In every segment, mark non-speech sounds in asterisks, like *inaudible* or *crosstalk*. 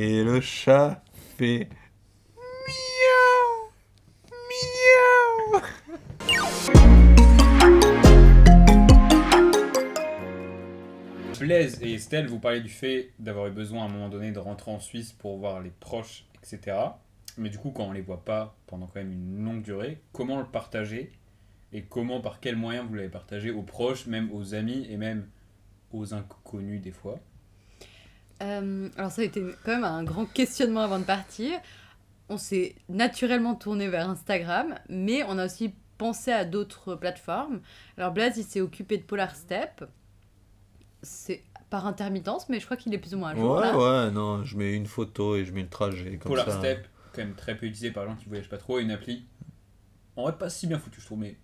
Et le chat fait miaou, miaou. Blaise et Estelle, vous parlez du fait d'avoir eu besoin à un moment donné de rentrer en Suisse pour voir les proches, etc. Mais du coup, quand on les voit pas pendant quand même une longue durée, comment le partager et comment, par quels moyens vous l'avez partagé aux proches, même aux amis et même aux inconnus des fois? Euh, alors ça a été quand même un grand questionnement avant de partir. On s'est naturellement tourné vers Instagram, mais on a aussi pensé à d'autres plateformes. Alors Blaise, il s'est occupé de Polar Step. C'est par intermittence, mais je crois qu'il est plus ou moins à jour. Ouais, là. ouais, non, je mets une photo et je mets le trajet comme Polar ça. Step, quand même très peu utilisé par les gens qui voyagent pas trop, une appli. En vrai, pas si bien foutu, je trouve, mais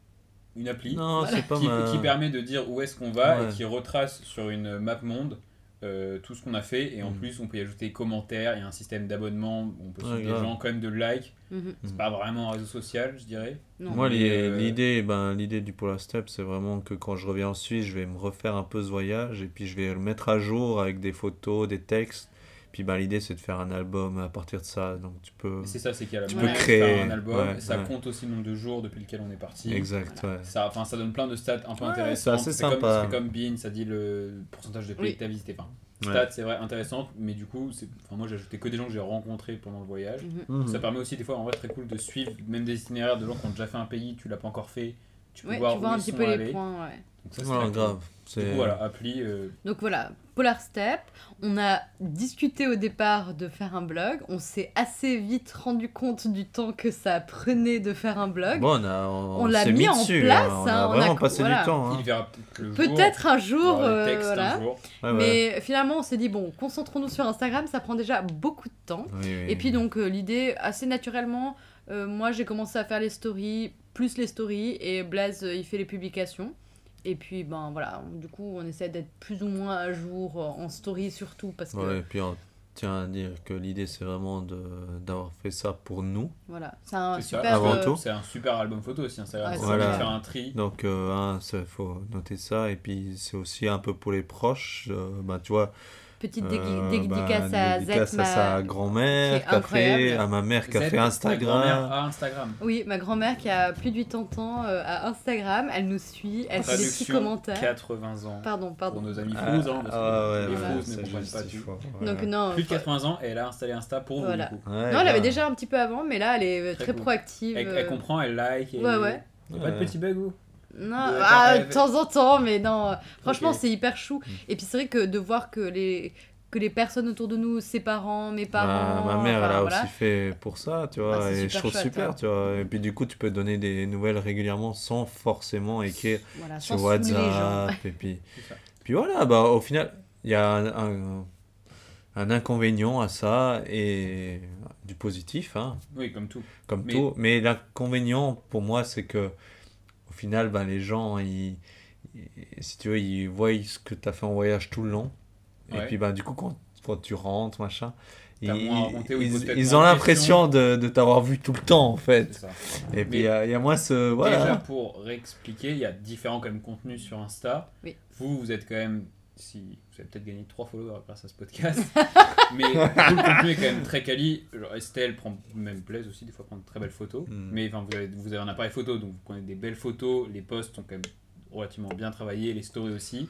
une appli Non, Voilà. c'est pas qui, permet de dire où est-ce qu'on va Ouais. et qui retrace sur une map monde euh, tout ce qu'on a fait. Et en Mhm. plus, on peut y ajouter commentaires, il y a un système d'abonnement, on peut Ouais, suivre des grave. gens, quand même de likes. Mhm. C'est pas vraiment un réseau social, je dirais. Non. Moi, euh, l'idée, ben, l'idée du Polar Step, c'est vraiment que quand je reviens en Suisse, je vais me refaire un peu ce voyage et puis je vais le mettre à jour avec des photos, des textes. Puis ben, l'idée, c'est de faire un album à partir de ça. Donc tu peux. Et c'est ça, c'est qu'il y a la Tu peux créer, un album. ouais, et ça ouais. compte aussi le nombre de jours depuis lequel on est parti. Exact, ouais. Ça, enfin, ça donne plein de stats un peu Ouais, intéressantes. c'est assez comme, sympa. c'est comme Bean, ça dit le pourcentage de pays Oui. que tu as visité. Enfin, Ouais. stats, c'est vrai, intéressantes, mais du coup, c'est- enfin, moi j'ai ajouté que des gens que j'ai rencontrés pendant le voyage. Mhm. Mhm. Ça permet aussi des fois en vrai très cool de suivre même des itinéraires de gens qui ont déjà fait un pays, tu l'as pas encore fait, tu peux Ouais, voir tu vois où un ils petit sont peu les points. ouais. Donc ça, grave. C'est... coup voilà, appli. euh, Donc voilà, Polar Step. On a discuté au départ de faire un blog. On s'est assez vite rendu compte du temps que ça prenait de faire un blog. Bon, on, a, on, On l'a mis en dessus, place, hein. On hein, a on a vraiment co- passé voilà. du temps. hein. Il verra peut-être un jour, euh, textes voilà. un jour. Ouais, ouais. Mais finalement, on s'est dit, bon, concentrons-nous sur Instagram, ça prend déjà beaucoup de temps. Oui, oui, Et puis donc, euh, l'idée, assez naturellement, euh, moi j'ai commencé à faire les stories, plus les stories, et Blaze, euh, il fait les publications. Et puis, ben voilà, du coup, on essaie d'être plus ou moins à jour euh, en story surtout, parce que, Ouais, et puis on tient à dire que l'idée, c'est vraiment de, d'avoir fait ça pour nous. voilà, c'est un super... Avant euh, tout. C'est un super album photo aussi, Instagram. Ouais, permet de ça. faire un tri. Donc, euh, hein, il faut noter ça. Et puis, c'est aussi un peu pour les proches. euh, bah, tu vois, Petite euh, dégui- dédicace bah, à dédicace à ma... sa grand-mère à ma mère qui a fait Instagram. à Instagram. Oui, ma grand-mère qui a plus de 80 ans euh, à Instagram, elle nous suit, elle fait des petits commentaires. 80 ans. Pardon, Pour pardon. nos amis Ah, fous, hein, parce que ah ouais, les ouais, fous ne comprennent pas ouais. Donc non, Plus de 80 ans et elle a installé Insta pour vous. Voilà. du coup. Ouais, non, elle avait déjà un petit peu avant, mais là, elle est Très très, cool. proactive. Elle, euh. elle comprend, elle like. Et... Ouais, ouais. Pas de Ouais. petit bug ou Non, De- ah, de temps en temps, mais non. euh, Franchement, c'est hyper chou. Mm. Et puis c'est vrai que de voir que les que les personnes autour de nous, ses parents, mes parents, Bah, ma mère, elle a voilà. aussi fait pour ça, tu vois, Ah, et je trouve chouette, super, hein. tu vois. Et puis du coup, tu peux donner des nouvelles régulièrement sans forcément écrire Voilà, sur. WhatsApp. *laughs* Et puis, puis voilà, bah, au final, il y a un, un, un inconvénient à ça et du positif, hein, Oui, comme tout. comme Mais- tout. Mais l'inconvénient pour moi, c'est que final, ben, les gens, ils, ils- si tu veux, ils voient ce que tu as fait en voyage tout le long. Et puis, ben, du coup, quand, quand tu rentres, machin, ils, ont l'impression de, de t'avoir vu tout le temps, en fait. ça. Et puis, Mais- il y, a- il y a moins ce. Voilà. Déjà, pour réexpliquer, il y a différents quand même contenus sur Insta. Oui. Vous, vous êtes quand même. Si, vous avez peut-être gagné 3 followers grâce à ce podcast. *laughs* mais le contenu est quand même très quali. Genre, Estelle prend même Blaise aussi, des fois, prend de très belles photos. Mm. Mais enfin, vous avez, vous avez un appareil photo, donc vous prenez des belles photos. Les posts sont quand même relativement bien travaillés, les stories aussi.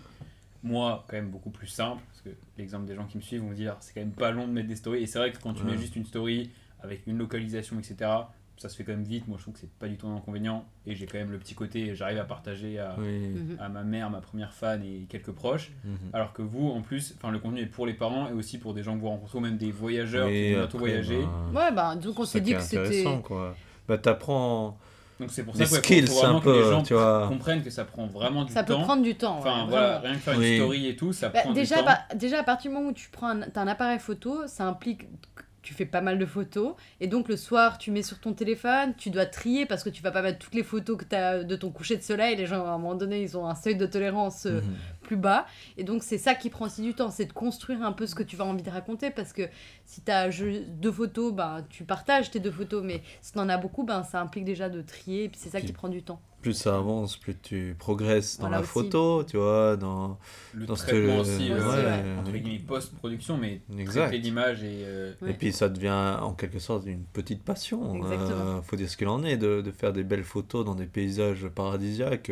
Moi, quand même beaucoup plus simple, parce que l'exemple des gens qui me suivent vont me dire c'est quand même pas long de mettre des stories. Et c'est vrai que quand tu mets juste une story avec une localisation, etc., ça se fait quand même vite. Moi, je trouve que c'est pas du tout un inconvénient. Et j'ai quand même le petit côté, j'arrive à partager à, Oui. Mhm. à ma mère, ma première fan et quelques proches. Mhm. Alors que vous, en plus, enfin, le contenu est pour les parents et aussi pour des gens que vous rencontrez, ou même des voyageurs qui vont bientôt voyager. ben, Ouais, bah, donc on s'est dit que c'était. intéressant, quoi. Bah, t'apprends Donc c'est pour ça qu'il skills faut vraiment un que les peu, gens tu vois. comprennent que ça prend vraiment du Ça peut temps. prendre du temps. Enfin ouais, voilà, vraiment. rien que faire Oui. une story et tout, ça Bah, prend déjà, du temps. bah, déjà, à partir du moment où tu prends un, appareil photo, ça implique que tu fais pas mal de photos. Et donc, le soir, tu mets sur ton téléphone, tu dois trier parce que tu vas pas mettre toutes les photos que as de ton coucher de soleil. Les gens, à un moment donné, ils ont un seuil de tolérance euh, Mhm. Plus bas. Et donc, c'est ça qui prend aussi du temps, c'est de construire un peu ce que tu vas envie de raconter. Parce que si tu as deux photos, bah, tu partages tes deux photos. Mais si tu en as beaucoup, ben, ça implique déjà de trier. Et puis, c'est ça qui prend du temps. Plus ça avance, plus tu progresses dans la photo, tu vois, dans le dans traitement aussi, ouais, post-production, mais exact. traiter l'image et... Euh, et puis ça devient en quelque sorte une petite passion. Il euh, faut dire ce qu'il en est, de, de, faire des belles photos dans des paysages paradisiaques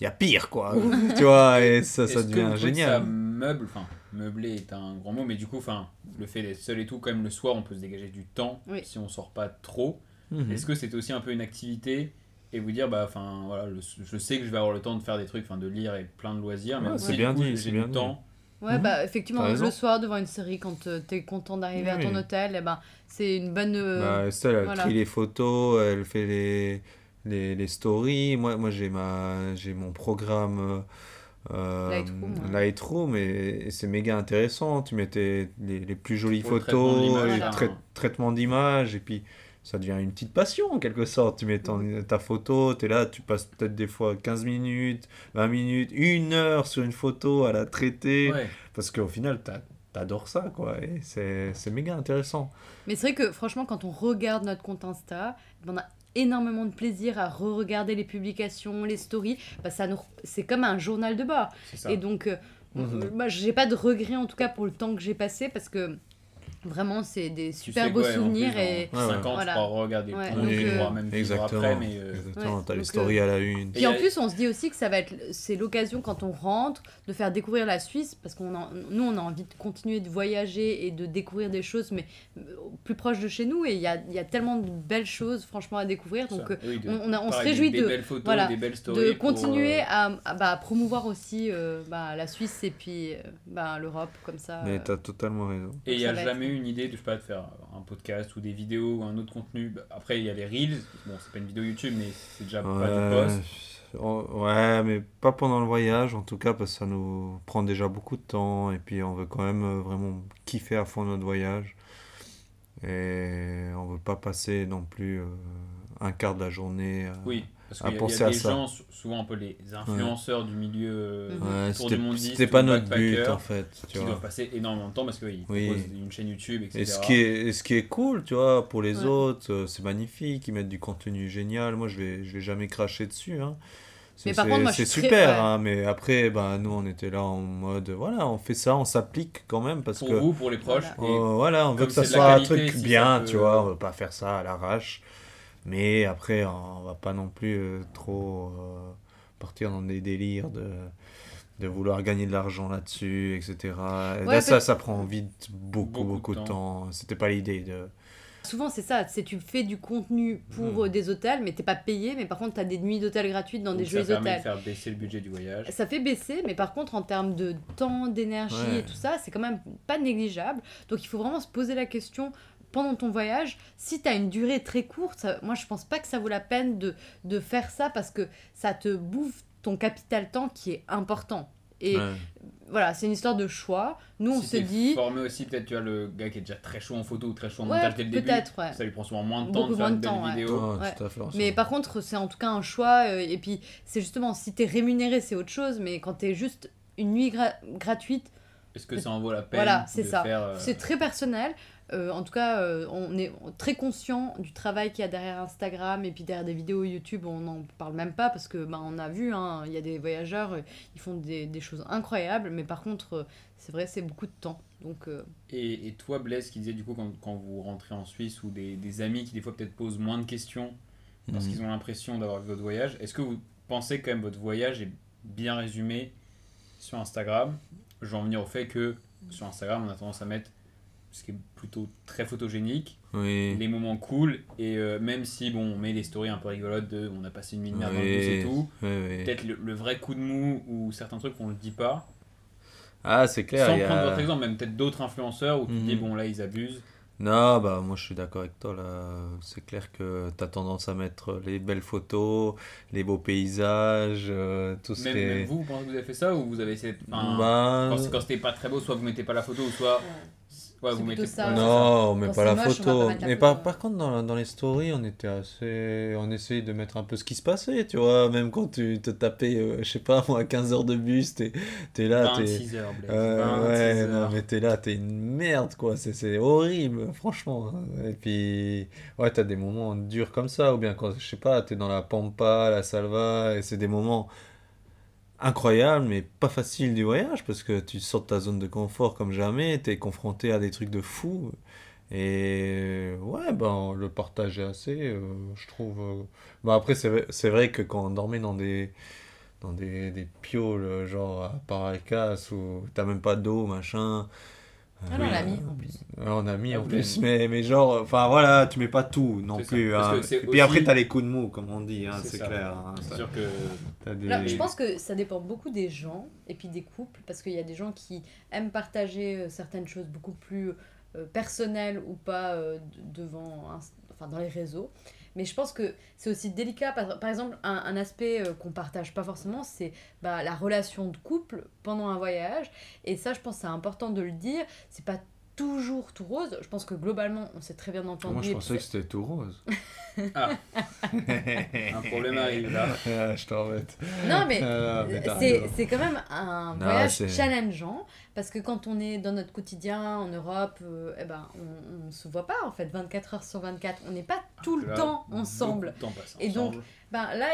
il y a pire, quoi. *laughs* tu vois, et ça, ça devient que génial. Ça meuble, enfin, meubler est un grand mot, mais du coup, enfin, le fait d'être seul et tout, quand même, le soir, on peut se dégager du temps si on sort pas trop. Mhm. Est-ce que c'est aussi un peu une activité et vous dire, bah, enfin, voilà, je sais que je vais avoir le temps de faire des trucs, enfin, de lire et plein de loisirs, mais c'est bien dit, j'ai du temps. Ouais, bah, effectivement, le soir devant une série, quand euh, tu es content d'arriver à ton hôtel, eh ben, c'est une bonne. Euh, bah, Estelle, elle trie les photos, elle fait les les, les stories. Moi, moi j'ai, ma, j'ai mon programme euh, Lightroom, et, c'est méga intéressant. Tu mets les, les, plus jolies photos, le traitement d'image, et puis ça devient une petite passion en quelque sorte. Tu mets ta photo, tu es là, tu passes peut-être des fois 15 minutes, 20 minutes, une heure sur une photo à la traiter, parce qu'au final, tu t'adores ça, quoi. Et c'est, c'est méga intéressant. Mais c'est vrai que, franchement, quand on regarde notre compte Insta, on a énormément de plaisir à re-regarder les publications, les stories. Bah, ça nous... C'est comme un journal de bord. Et donc, euh, mhm. moi, j'ai pas de regret en tout cas pour le temps que j'ai passé parce que Vraiment, c'est des super beaux souvenirs. et 5 ans, voilà. tu pourras regarder ouais. donc, euh, même exactement, après. Mais euh... Exactement, t'as les stories à la une. Et en plus, on se dit aussi que ça va être, c'est l'occasion quand on rentre de faire découvrir la Suisse, parce qu'on nous, on a envie de continuer de voyager et de découvrir des choses, mais euh, plus proche de chez nous. Et il y a, y a, tellement de belles choses, franchement, à découvrir. Donc, euh, on, on, se réjouit de, belles photos, voilà, des belles de continuer à, bah, promouvoir aussi bah, la Suisse et puis bah, l'Europe, comme ça. Mais t'as totalement raison. Et il n'y a jamais eu une idée de, je sais pas, de faire un podcast ou des vidéos ou un autre contenu. Bah, après, il y a les Reels. Bon, c'est pas une vidéo YouTube, mais c'est déjà pas de post. Ouais, mais pas pendant le voyage, en tout cas, parce que ça nous prend déjà beaucoup de temps. Et puis, on veut quand même euh, vraiment kiffer à fond notre voyage. Et on veut pas passer non plus euh, un quart de la journée. oui parce qu'il y, y, a des gens, souvent un peu les influenceurs du milieu euh, ouais, du monde C'était pas notre but en fait. Tu qui doivent passer énormément de temps parce qu'ils oui. proposent une chaîne YouTube, etc. Et ce qui est, ce qui est cool, tu vois, pour les autres, euh, c'est magnifique, ils mettent du contenu génial. Moi, je vais, je vais jamais cracher dessus. Hein. C'est super, très... hein, mais après, bah, nous, on était là en mode, voilà, on fait ça, on s'applique quand même parce pour que. Pour vous, pour les proches. Euh, voilà, on veut que ça soit un truc bien, tu vois, on veut pas faire ça à l'arrache. Mais après, on va pas non plus euh, trop euh, partir dans des délires de, de vouloir gagner de l'argent là-dessus, etc. là, ça, ça prend vite beaucoup, beaucoup, de temps. C'était pas l'idée de... Souvent, c'est ça. C'est tu fais du contenu pour hmm. des hôtels, mais t'es pas payé. Mais par contre, tu as des nuits d'hôtel gratuites dans des jolis hôtels. Ça permet de faire baisser le budget du voyage. Ça fait baisser, mais par contre, en termes de temps, d'énergie et tout ça, c'est quand même pas négligeable. Donc, il faut vraiment se poser la question pendant ton voyage, si tu as une durée très courte, moi je pense pas que ça vaut la peine de, de, faire ça parce que ça te bouffe ton capital temps qui est important. Et voilà, c'est une histoire de choix. Nous, on se dit. formé aussi, peut-être, tu as le gars qui est déjà très chaud en photo ou très chaud en montage dès le début. Ouais. Ça lui prend souvent moins de temps de faire une belle vidéo. mais par contre, c'est en tout cas un choix. Euh, et puis, c'est justement, si tu es rémunéré, c'est autre chose. Mais quand tu es juste une nuit gratuite. Est-ce que ça en vaut la peine Voilà, c'est ça. Euh, c'est très personnel. Euh, en tout cas, euh, on est très conscient du travail qu'il y a derrière Instagram et puis derrière des vidéos YouTube, on n'en parle même pas parce que bah, on a vu, hein, il y a des voyageurs, euh, ils font des, des, choses incroyables, mais par contre, c'est vrai, c'est beaucoup de temps. Donc, et, et, toi, Blaise, qui disait du coup quand, quand, vous rentrez en Suisse ou des, des amis qui des fois peut-être posent moins de questions parce mhm. qu'ils ont l'impression d'avoir vu votre voyage, est-ce que vous pensez quand même votre voyage est bien résumé sur Instagram? Je vais en venir au fait que sur Instagram, on a tendance à mettre ce qui est plutôt très photogénique, les moments cool, et euh, même si bon, on met les stories un peu rigolotes de on a passé une nuit de merde et tout, peut-être le, vrai coup de mou ou certains trucs on le dit pas. Ah, c'est clair. Sans prendre votre exemple, même peut-être d'autres influenceurs où tu dis mhm. bon là ils abusent. Non, bah moi je suis d'accord avec toi là. C'est clair que tu as tendance à mettre les belles photos, les beaux paysages, euh, tout ce même, qui est... Même vous, vous pensez que vous avez fait ça ou vous avez essayé. Enfin, bah... Quand c'était pas très beau, soit vous mettez pas la photo, ou soit Ouais, vous mettez ça. Non, on met pas la moche, photo. Mais par, par contre, dans, dans les stories, on était assez. On essayait de mettre un peu ce qui se passait, tu vois. Même quand tu te tapais, euh, je sais pas, moi, 15 heures de bus, t'es es là, t'es. 26 heures, Blaise. Euh, 26 ouais, non, mais t'es là, t'es une merde, quoi. C'est c'est horrible, franchement. Et puis, ouais, t'as des moments durs comme ça, ou bien quand, je sais pas, t'es dans la pampa, la salva, et c'est des moments incroyables, mais pas faciles du voyage, parce que tu sors de ta zone de confort comme jamais, t'es confronté à des trucs de fou. Et ouais, ben, le partage est assez, euh, je trouve. euh. Bon, après, c'est vrai que quand on dormait dans des dans des, des pioles, genre à Paracas, où t'as même pas d'eau, machin. Ah non, on l'a mis en plus. Ouais, on a mis Ah, en plus, mais, mais genre, enfin voilà, tu mets pas tout non plus. Hein. Et puis aussi- après, t'as les coups de mou, comme on dit, hein, C'est clair. hein. Sûr que t'as des- Là, je pense que ça dépend beaucoup des gens et puis des couples, parce qu'il y a des gens qui aiment partager euh, certaines choses beaucoup plus euh, personnelles ou pas euh, de- devant, un- enfin dans les réseaux. Mais je pense que c'est aussi délicat. Par, par exemple, un, aspect euh, qu'on partage pas forcément, c'est bah, la relation de couple pendant un voyage. Et ça, je pense c'est important de le dire. C'est toujours tout rose. Je pense que globalement, on s'est très bien entendu. Moi, je pensais que c'était tout rose. Ah. un problème arrive là. *laughs* Ah, je t'embête. Non, mais Ah, mais c'est quand même un voyage challengeant parce que quand on est dans notre quotidien en Europe, euh, eh ben, on, on se voit pas en fait 24 heures sur 24. On n'est pas tout le Là, temps ensemble. temps passe Et donc, ensemble. Ben, là,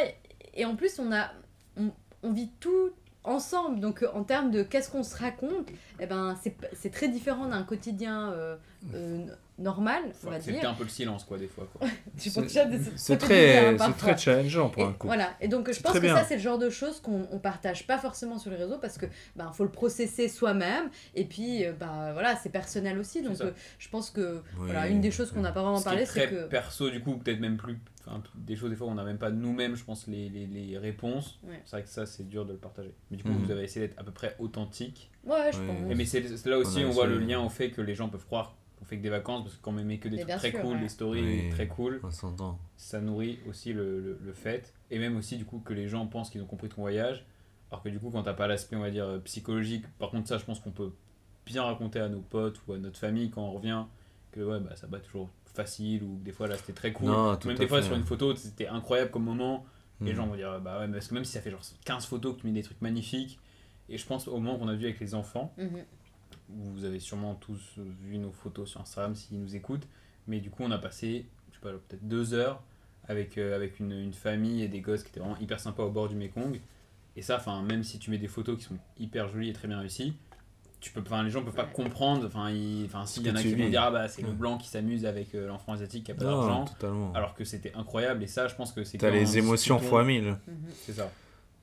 et en plus, on, a, on, on vit tout ensemble. Donc, euh, en termes de qu'est-ce qu'on se raconte, eh ben, c'est c'est très différent d'un quotidien euh, euh, normal, on Faut va accepter dire. un peu le silence quoi des fois quoi. *laughs* Tu C'est- très, parfois. très challengeant pour Et un couple. Voilà, et donc je C'est pense que bien. ça c'est le genre de choses qu'on on partage pas forcément sur les réseaux parce que ben faut le processer soi-même et puis bah voilà c'est personnel aussi donc euh, je pense que Oui. voilà une des choses qu'on n'a pas vraiment Ce qui parlé est c'est que perso du coup peut-être même plus enfin des choses des fois on n'a même pas nous-mêmes je pense les, les, les réponses Ouais. c'est vrai que ça c'est dur de le partager mais du coup Mhm. vous avez essayé d'être à peu près authentique ouais je Oui. pense Et mais c'est c'est là aussi On on voit le lien au fait que les gens peuvent croire qu'on fait que des vacances parce que quand on met que des Mais trucs très sûr, cool ouais. des stories Oui. très cool On s'entend. ça nourrit aussi le, le, le fait et même aussi du coup que les gens pensent qu'ils ont compris ton voyage alors que du coup quand t'as pas l'aspect on va dire psychologique par contre ça je pense qu'on peut bien raconter à nos potes ou à notre famille quand on revient que ouais bah ça va toujours facile ou des fois là c'était très cool Non, tout même des fois fait. sur une photo c'était incroyable comme moment les Mm. gens vont dire bah ouais mais parce que même si ça fait genre 15 photos que tu mets des trucs magnifiques et je pense au moment qu'on a vu avec les enfants Mhm. Vous avez sûrement tous vu nos photos sur Instagram s'ils nous écoutent. Mais du coup, on a passé, je sais pas, peut-être deux heures avec, euh, avec une, une famille et des gosses qui étaient vraiment hyper sympas au bord du Mekong. Et ça, enfin, même si tu mets des photos qui sont hyper jolies et très bien réussies, tu peux, enfin, les gens peuvent pas comprendre. Enfin, il- enfin, s'il y en a qui vont dire ah bah c'est le blanc qui s'amuse avec euh, l'enfant asiatique qui a pas d'argent, totalement. alors que c'était incroyable. Et ça, je pense que c'est T'as les émotions fois mille. C'est ça.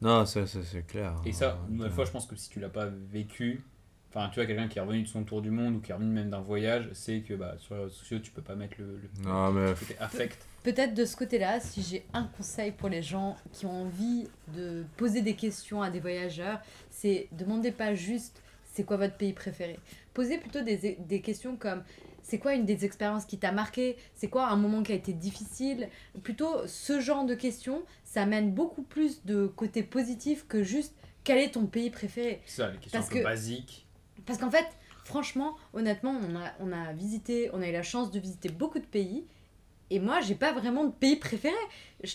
Non, ça, ça, c'est clair. Et ça, une fois, je pense que si tu l'as pas vécu, enfin, tu vois, quelqu'un qui est revenu de son tour du monde ou qui est revenu même d'un voyage, c'est que bah, sur les réseaux sociaux, tu peux pas mettre le, le, Non, mais le côté affect. peut-être de ce côté-là si j'ai un conseil pour les gens qui ont envie de poser des questions à des voyageurs c'est demandez pas juste c'est quoi votre pays préféré posez plutôt des, des questions comme c'est quoi une des expériences qui t'a marqué? C'est quoi un moment qui a été difficile? Plutôt ce genre de questions, ça amène beaucoup plus de côté positif que juste quel est ton pays préféré? C'est ça, les questions Parce un peu que- basiques. Parce qu'en fait, franchement, honnêtement, on a, on a visité, on a eu la chance de visiter beaucoup de pays. Et moi, j'ai pas vraiment de pays préféré.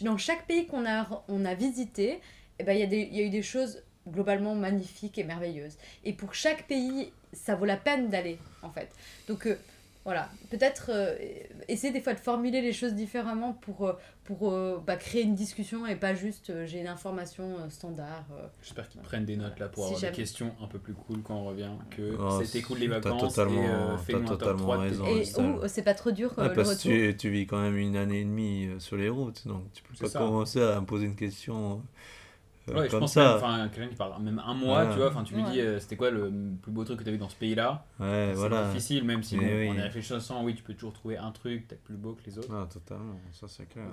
Dans chaque pays qu'on a, on a visité, eh ben, il y, a y a eu des choses globalement magnifiques et merveilleuses. Et pour chaque pays, ça vaut la peine d'aller, en fait. Donc, euh, voilà. Peut-être euh, essayer des fois de formuler les choses différemment pour, euh, pour euh, bah, créer une discussion et pas juste euh, j'ai une information euh, standard. euh. J'espère qu'ils prennent des notes là pour Si avoir jamais. des questions un peu plus cool quand on revient. Que Oh, c'était cool les t'as vacances. totalement- et euh, top totalement 3 de tes raison. Et euh, c'est pas trop dur Ouais, le parce retour. que tu, tu vis quand même une année et demie sur les routes, donc tu peux pas ça. commencer à me poser une question euh, Ouais, je comme pense ça. même, quelqu'un qui parle même un mois, tu vois, enfin, tu lui Ouais. dis euh, c'était quoi le plus beau truc que tu as vu dans ce pays-là? ouais, c'est voilà. difficile, même si bon, oui. en y réfléchissant, oui, tu peux toujours trouver un truc peut-être plus beau que les autres. Ah, totalement, ça c'est clair.